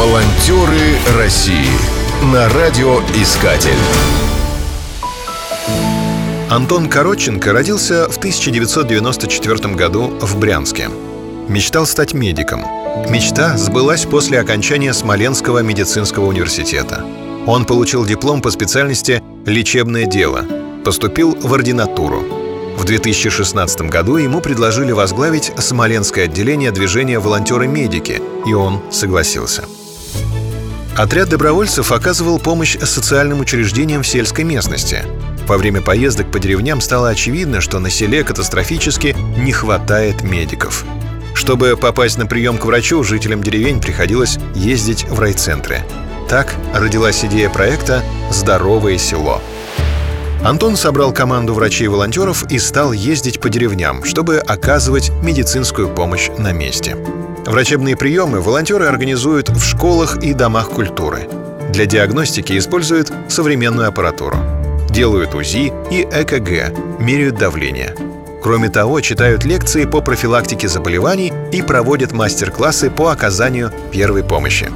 Волонтеры России на радиоискатель. Антон Коротченко родился в 1994 году в Брянске. Мечтал стать медиком. Мечта сбылась после окончания Смоленского медицинского университета. Он получил диплом по специальности «Лечебное дело». Поступил в ординатуру. В 2016 году ему предложили возглавить Смоленское отделение движения «Волонтеры-медики», и он согласился. Отряд добровольцев оказывал помощь социальным учреждениям в сельской местности. Во время поездок по деревням стало очевидно, что на селе катастрофически не хватает медиков. Чтобы попасть на прием к врачу, жителям деревень приходилось ездить в райцентры. Так родилась идея проекта «Здоровое село». Антон собрал команду врачей-волонтеров и стал ездить по деревням, чтобы оказывать медицинскую помощь на месте. Врачебные приемы волонтеры организуют в школах и домах культуры. Для диагностики используют современную аппаратуру. Делают УЗИ и ЭКГ, меряют давление. Кроме того, читают лекции по профилактике заболеваний и проводят мастер-классы по оказанию первой помощи.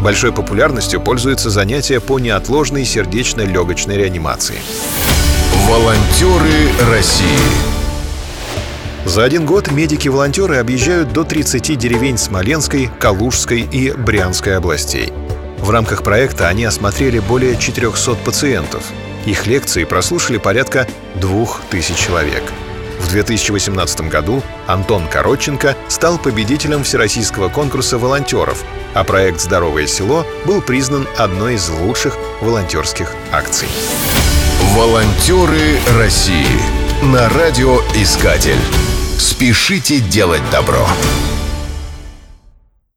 Большой популярностью пользуются занятия по неотложной сердечно-легочной реанимации. Волонтеры России За один год медики-волонтеры объезжают до 30 деревень Смоленской, Калужской и Брянской областей. В рамках проекта они осмотрели более 400 пациентов. Их лекции прослушали порядка 2000 человек – в 2018 году Антон Коротченко стал победителем Всероссийского конкурса волонтеров, а проект «Здоровое село» был признан одной из лучших волонтерских акций. Волонтеры России на радиоискатель. Спешите делать добро.